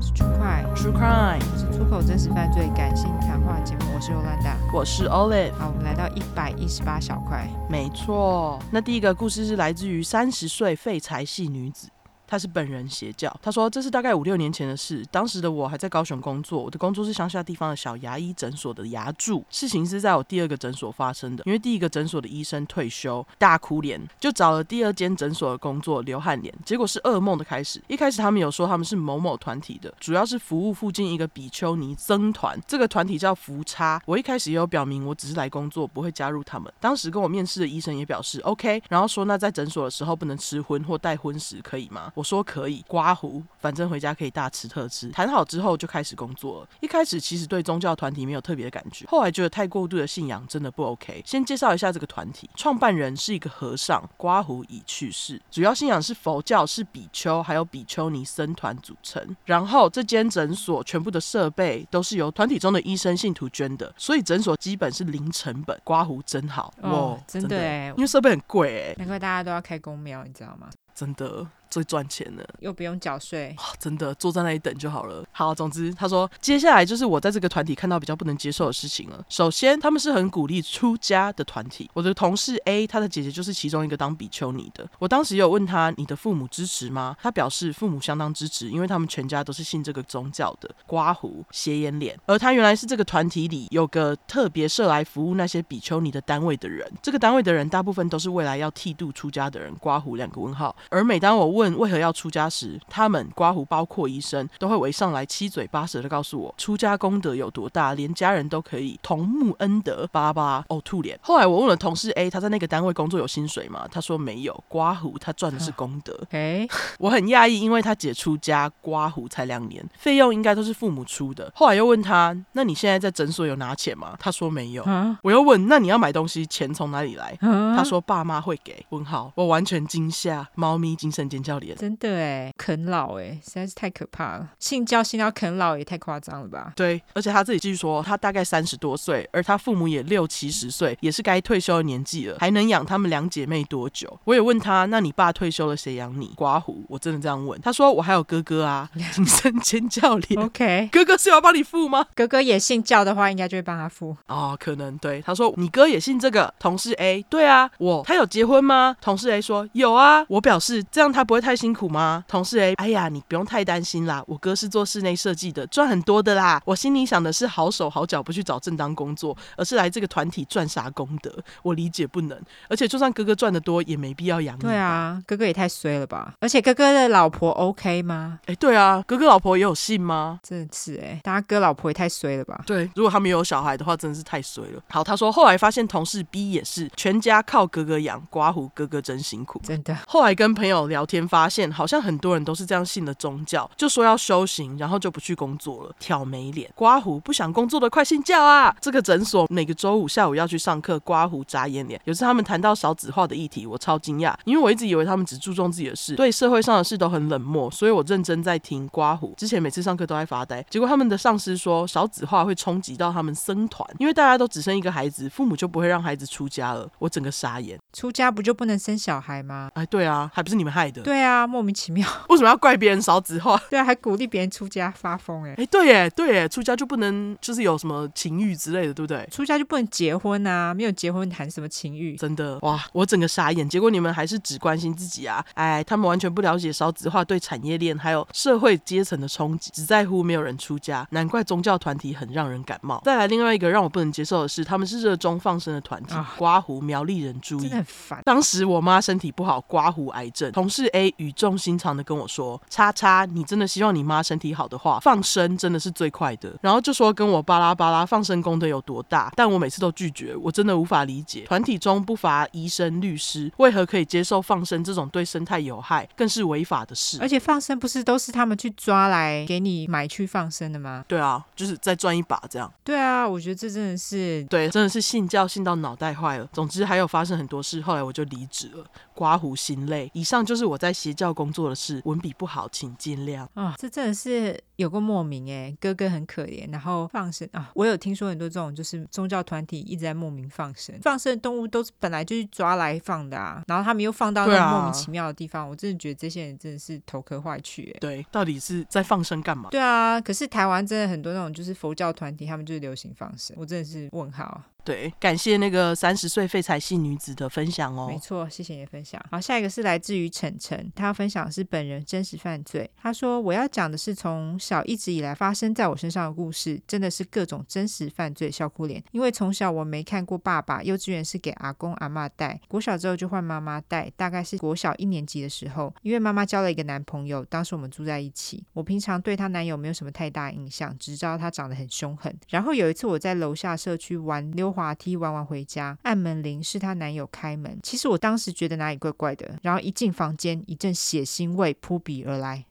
是 True Crime True Crime 是出口真实犯罪感性谈话节目。我是尤兰达，我是 Olive。好，我们来到一百一十八小块。没错，那第一个故事是来自于三十岁废柴系女子。他是本人邪教。他说这是大概五六年前的事，当时的我还在高雄工作，我的工作是乡下地方的小牙医诊所的牙助。事情是在我第二个诊所发生的，因为第一个诊所的医生退休，大哭脸，就找了第二间诊所的工作，流汗脸，结果是噩梦的开始。一开始他们有说他们是某某团体的，主要是服务附近一个比丘尼僧团，这个团体叫福差。我一开始也有表明我只是来工作，不会加入他们。当时跟我面试的医生也表示 OK，然后说那在诊所的时候不能吃荤或带荤食，可以吗？我说可以，刮胡，反正回家可以大吃特吃。谈好之后就开始工作了。一开始其实对宗教团体没有特别的感觉，后来觉得太过度的信仰真的不 OK。先介绍一下这个团体，创办人是一个和尚，刮胡已去世，主要信仰是佛教，是比丘还有比丘尼僧团组成。然后这间诊所全部的设备都是由团体中的医生信徒捐的，所以诊所基本是零成本。刮胡真好，哦，真的哎，因为设备很贵哎，难怪大家都要开公庙，你知道吗？真的。最赚钱的，又不用缴税，真的坐在那里等就好了。好，总之他说，接下来就是我在这个团体看到比较不能接受的事情了。首先，他们是很鼓励出家的团体。我的同事 A，他的姐姐就是其中一个当比丘尼的。我当时有问他，你的父母支持吗？他表示父母相当支持，因为他们全家都是信这个宗教的。刮胡斜眼脸，而他原来是这个团体里有个特别设来服务那些比丘尼的单位的人。这个单位的人大部分都是未来要剃度出家的人。刮胡两个问号。而每当我问为何要出家时，他们刮胡包括医生都会围上来七嘴八舌的告诉我出家功德有多大，连家人都可以同沐恩德。巴拉巴拉呕吐脸。后来我问了同事 A，他在那个单位工作有薪水吗？他说没有。刮胡他赚的是功德。哎，我很讶异，因为他姐出家刮胡才两年，费用应该都是父母出的。后来又问他，那你现在在诊所有拿钱吗？他说没有。我又问，那你要买东西钱从哪里来？他说爸妈会给。问号，我完全惊吓，猫咪精神尖叫脸。真的哎，啃老哎，实在是太可怕了。信教信到啃老也太夸张了吧？对，而且他自己继续说，他大概三十多岁，而他父母也六七十岁，也是该退休的年纪了，还能养他们两姐妹多久？我也问他，那你爸退休了，谁养你？刮胡，我真的这样问。他说我还有哥哥啊，精神尖叫脸。OK，哥哥是要帮你付吗？哥哥也姓教的话，应该就会帮他付。哦，可能对。他说你哥也姓这个。同事 A，对啊，我他有结婚吗？同事 A 说有啊。我表示这样他不会太辛苦吗？同事 A，哎呀，你不用太担心啦，我哥是做室内设计的，赚很多的啦。我心里想的是好手好脚不去找正当工作，而是来这个团体赚啥功德？我理解不能。而且就算哥哥赚的多，也没必要养你。对啊，哥哥也太衰了吧？而且哥哥的老婆 OK 吗？哎，对啊，哥哥老婆也有信吗？真的是哎，大家哥老婆也太衰了吧？对，如果他们有小孩的话，真的是太衰了。好，他说后来发现同事 B 也是全家靠哥哥养，刮胡哥哥真辛苦，真的。后来跟朋友聊天发现，好像很多人都是这样信的宗教，就说要修行，然后就不去工作了，挑眉脸，刮胡不想工作的快信教啊！这个诊所每个周五下午要去上课，刮胡眨眼脸。有次他们谈到少子化的议题，我超惊讶，因为我一直以为他们只注重自己的事，对社会上的事都很冷漠，所以我认真在听刮胡。之前每次上课都在发呆，结果他们的上司说少子化会冲击到他们生团，因为大家都只生一个孩子，父母就不会让孩子出家了。我整个傻眼，出家不就不能生小孩吗？哎，对啊，还不是你们害的。对啊，莫名其妙，为什么要怪别人少子化？对啊，还鼓励别人出家发疯哎！哎，对耶，对耶，出家就不能就是有什么情欲之类的，对不对？出家就不能结婚啊？没有结婚谈什么情欲？真的哇，我整个傻眼。结果你们还是只关心自己啊！哎，他们完全不了解少子化对产业链还有社会阶层的冲击，只在乎没有人出家，难怪宗教团体很让人感冒。再来另外一个让我不能接受的是，他们是热衷放生的团体，啊、刮胡苗栗人注意，真的很烦。当时我妈身体不好，刮胡癌症，同事 A 语重心长的跟我说：“叉叉，你真的希望你妈身体好的话，放生真的是最快的。”然后就说跟我巴拉巴拉放生功德有多大，但我每次都拒绝，我真的无法理解。团体中不乏医生、律师，为何可以接受放生这种对生态有害、更是违法的事？而且放生不是都是他们去抓来给你买去放生的吗？对啊，就是再赚一把这样。对啊，我觉得这真的是对，真的是信教信到脑袋坏了。总之还有发生很多事，后来我就离职了。刮胡心累。以上就是我在邪教工作的事，文笔不好，请见谅。啊、这真的是。有个莫名哎，哥哥很可怜，然后放生啊，我有听说很多这种就是宗教团体一直在莫名放生，放生的动物都是本来就是抓来放的啊，然后他们又放到那种莫名其妙的地方，我真的觉得这些人真的是头壳坏去哎。对，到底是在放生干嘛？对啊，可是台湾真的很多那种就是佛教团体，他们就是流行放生，我真的是问号。对，感谢那个三十岁废柴系女子的分享哦。没错，谢谢你的分享。好，下一个是来自于晨晨，他要分享的是本人真实犯罪。他说：“我要讲的是从小一直以来发生在我身上的故事，真的是各种真实犯罪笑哭脸。因为从小我没看过爸爸，幼稚园是给阿公阿嬷带，国小之后就换妈妈带。大概是国小一年级的时候，因为妈妈交了一个男朋友，当时我们住在一起。我平常对她男友没有什么太大印象，只知道他长得很凶狠。然后有一次我在楼下社区玩溜滑梯，玩完。”回家按门铃，是她男友开门。其实我当时觉得哪里怪怪的，然后一进房间，一阵血腥味扑鼻而来。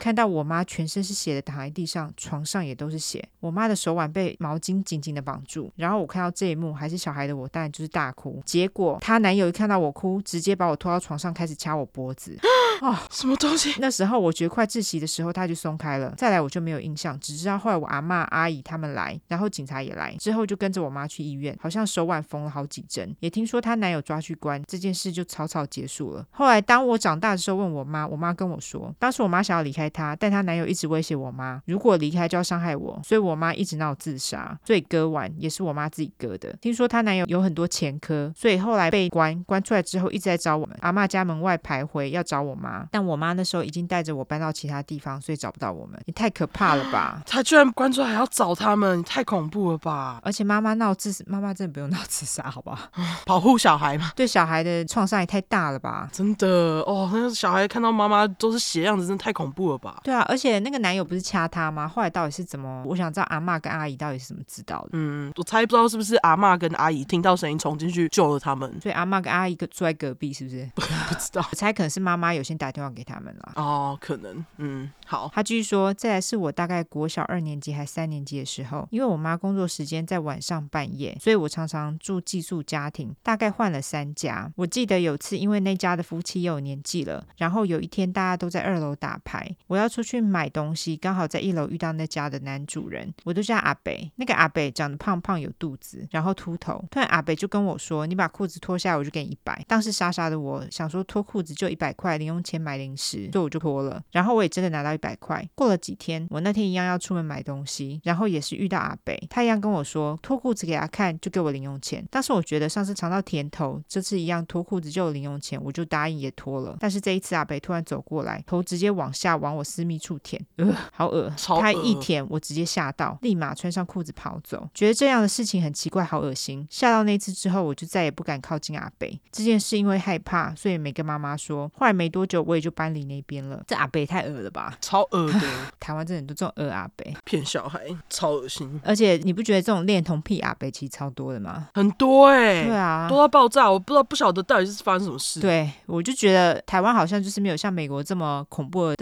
看到我妈全身是血的躺在地上，床上也都是血。我妈的手腕被毛巾紧紧的绑住。然后我看到这一幕，还是小孩的我，当然就是大哭。结果她男友一看到我哭，直接把我拖到床上，开始掐我脖子。哦，什么东西？那时候我觉得快窒息的时候，他就松开了。再来我就没有印象，只知道后来我阿妈、阿姨他们来，然后警察也来，之后就跟着我妈去医院，好像手腕缝了好几针。也听说她男友抓去关，这件事就草草结束了。后来当我长大的时候，问我妈，我妈跟我说，当时我妈想要离开他，但她男友一直威胁我妈，如果离开就要伤害我，所以我妈一直闹自杀。所以割腕也是我妈自己割的。听说她男友有很多前科，所以后来被关，关出来之后一直在找我们阿妈家门外徘徊，要找我妈，但我妈那时候已经带着我搬到其他地方，所以找不到我们。你太可怕了吧？她居然关出来还要找他们，太恐怖了吧？而且妈妈闹自，妈妈真的不用闹自杀，好不好？保护小孩嘛，对小孩的创伤也太大了吧？真的哦，那小孩看到妈妈都是血样子，真的太恐怖了吧？对啊，而且那个男友不是掐他吗？后来到底是怎么？我想知道阿妈跟阿姨到底是怎么知道的？嗯，我猜不知道是不是阿妈跟阿姨听到声音冲进去救了他们，所以阿妈跟阿姨住在隔壁，是不是？不知道，我猜可能是妈妈有先打电话给他们了。哦。可能，嗯，好。他继续说，再来是我大概国小二年级还三年级的时候，因为我妈工作时间在晚上半夜，所以我常常住寄宿家庭，大概换了三家。我记得有次，因为那家的夫妻也有年纪了，然后有一天大家都在二楼打牌，我要出去买东西，刚好在一楼遇到那家的男主人，我都叫阿北。那个阿北长得胖胖有肚子，然后秃头。突然阿北就跟我说：“你把裤子脱下来，我就给你一百。”当时傻傻的我想说脱裤子就一百块零用钱买零食，所以我就脱了。然后我也真的拿到一百块。过了几天，我那天一样要出门买东西，然后也是遇到阿北，他一样跟我说脱裤子给他看，就给我零用钱。当时我觉得上次尝到甜头，这次一样脱裤子就有零用钱，我就答应也脱了。但是这一次阿北突然走过来，头直接往下往我私密处舔，呃，好恶！他一舔，我直接吓到，立马穿上裤子跑走。觉得这样的事情很奇怪，好恶心。吓到那次之后，我就再也不敢靠近阿北。这件事因为害怕，所以没跟妈妈说。后来没多久，我也就搬离那边了。这阿北太恶了吧，超恶的！台湾真的很多这种恶阿北，骗小孩，超恶心。而且你不觉得这种恋童癖阿北其实超多的吗？很多哎、欸，对啊，多到爆炸！我不知道不晓得到底是发生什么事。对，我就觉得台湾好像就是没有像美国这么恐怖的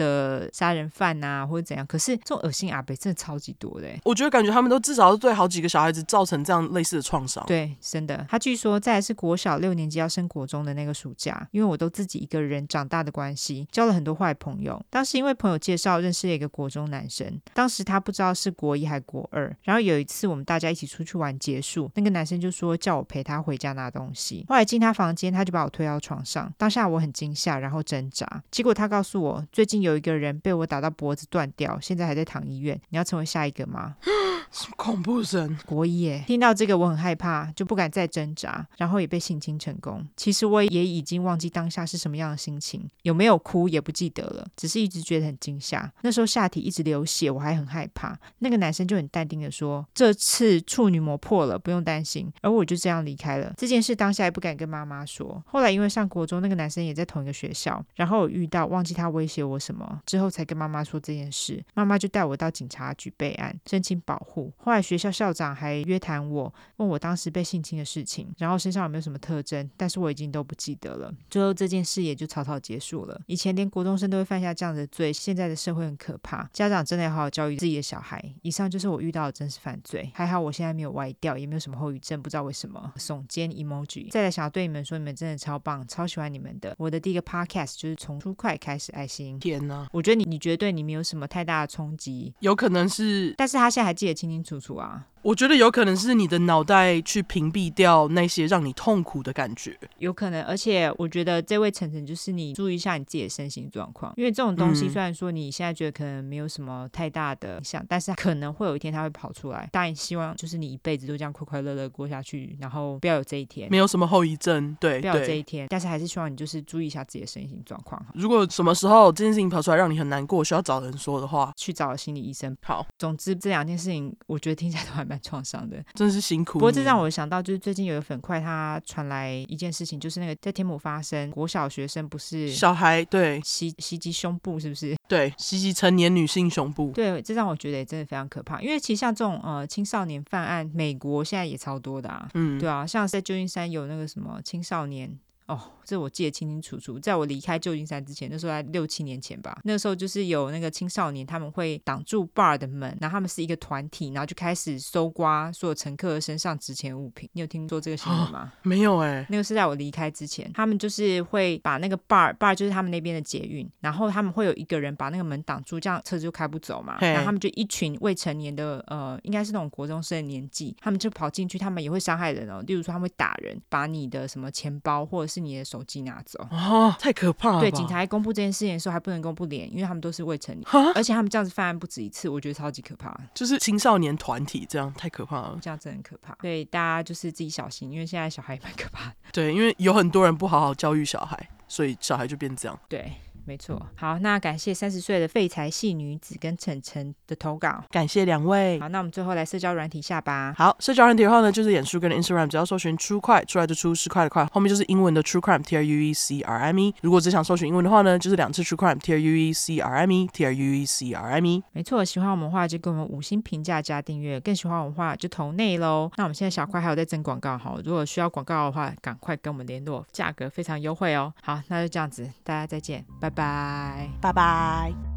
杀人犯啊，或者怎样。可是这种恶心阿北真的超级多的、欸。我觉得感觉他们都至少是对好几个小孩子造成这样类似的创伤。对，真的。他据说在是国小六年级要升国中的那个暑假，因为我都自己一个人长大的关系，交了很多坏朋友。当时因为朋友介绍认识了一个国中男生，当时他不知道是国一还国二。然后有一次我们大家一起出去玩结束，那个男生就说叫我陪他回家拿东西。后来进他房间，他就把我推到床上，当下我很惊吓，然后挣扎。结果他告诉我，最近有有一个人被我打到脖子断掉，现在还在躺医院。你要成为下一个吗？什么恐怖神？国一耶！听到这个我很害怕，就不敢再挣扎，然后也被性侵成功。其实我也已经忘记当下是什么样的心情，有没有哭也不记得了，只是一直觉得很惊吓。那时候下体一直流血，我还很害怕。那个男生就很淡定的说：“这次处女膜破了，不用担心。”而我就这样离开了。这件事当下也不敢跟妈妈说。后来因为上国中，那个男生也在同一个学校，然后我遇到忘记他威胁我什么，之后才跟妈妈说这件事。妈妈就带我到警察局备案，申请保护。后来学校校长还约谈我，问我当时被性侵的事情，然后身上有没有什么特征，但是我已经都不记得了。最后这件事也就草草结束了。以前连国中生都会犯下这样的罪，现在的社会很可怕，家长真的要好好教育自己的小孩。以上就是我遇到的真实犯罪，还好我现在没有歪掉，也没有什么后遗症，不知道为什么。耸肩 emoji。再来想要对你们说，你们真的超棒，超喜欢你们的。我的第一个 podcast 就是从 True Crime 开始，爱心。天哪，我觉得你你觉得对你没有什么太大的冲击，有可能是，但是他现在还记得清清清楚楚啊。我觉得有可能是你的脑袋去屏蔽掉那些让你痛苦的感觉，有可能。而且我觉得这位晨晨就是你注意一下你自己的身心状况，因为这种东西虽然说你现在觉得可能没有什么太大的影响，但是可能会有一天它会跑出来。当然希望就是你一辈子都这样快快乐乐过下去，然后不要有这一天，没有什么后遗症，对，不要有这一天。但是还是希望你就是注意一下自己的身心状况。如果什么时候这件事情跑出来让你很难过，需要找人说的话，去找心理医生。好，总之这两件事情我觉得听起来都还蛮创伤的。真是辛苦。不过这让我想到，就是最近有个粉块，他传来一件事情，就是那个在天母发生，国小学生不是小孩对袭袭击胸部，是不是？对，袭击成年女性胸部。对，这让我觉得也真的非常可怕。因为其实像这种呃青少年犯案，美国现在也超多的啊。嗯，对啊，像在旧金山有那个什么青少年。哦，这我记得清清楚楚。在我离开旧金山之前，那时候在六七年前吧。那个时候就是有那个青少年，他们会挡住 bar 的门，然后他们是一个团体，然后就开始搜刮所有乘客身上值钱物品。你有听说这个新闻吗？哦，没有哎。那个是在我离开之前，他们就是会把那个 bar bar 就是他们那边的捷运，然后他们会有一个人把那个门挡住，这样车子就开不走嘛。然后他们就一群未成年的，呃，应该是那种国中生的年纪，他们就跑进去，他们也会伤害人哦。例如说，他们会打人，把你的什么钱包或者是你的手机拿走啊，太可怕了！对，警察公布这件事情的时候还不能公布脸，因为他们都是未成年，而且他们这样子犯案不止一次，我觉得超级可怕。就是青少年团体这样太可怕了，这样真的很可怕。对，大家就是自己小心，因为现在小孩也蛮可怕的。对，因为有很多人不好好教育小孩，所以小孩就变这样。对。没错，好，那感谢三十岁的废柴系女子跟晨晨的投稿，感谢两位。好，那我们最后来社交软体下吧。好，社交软体的话呢，就是脸书跟 Instagram，只要搜寻 True Crime 出来的出是块的快，后面就是英文的 True Crime T R U E C R M E。如果只想搜寻英文的话呢，就是两次 True Crime T R U E C R M E T R U E C R M E。没错，喜欢我们的话就给我们五星评价加订阅，更喜欢我们的话就投内喽。那我们现在小块还有在征广告哈，如果需要广告的话，赶快跟我们联络，价格非常优惠哦。好，那就这样子，大家再见，拜拜拜。拜拜。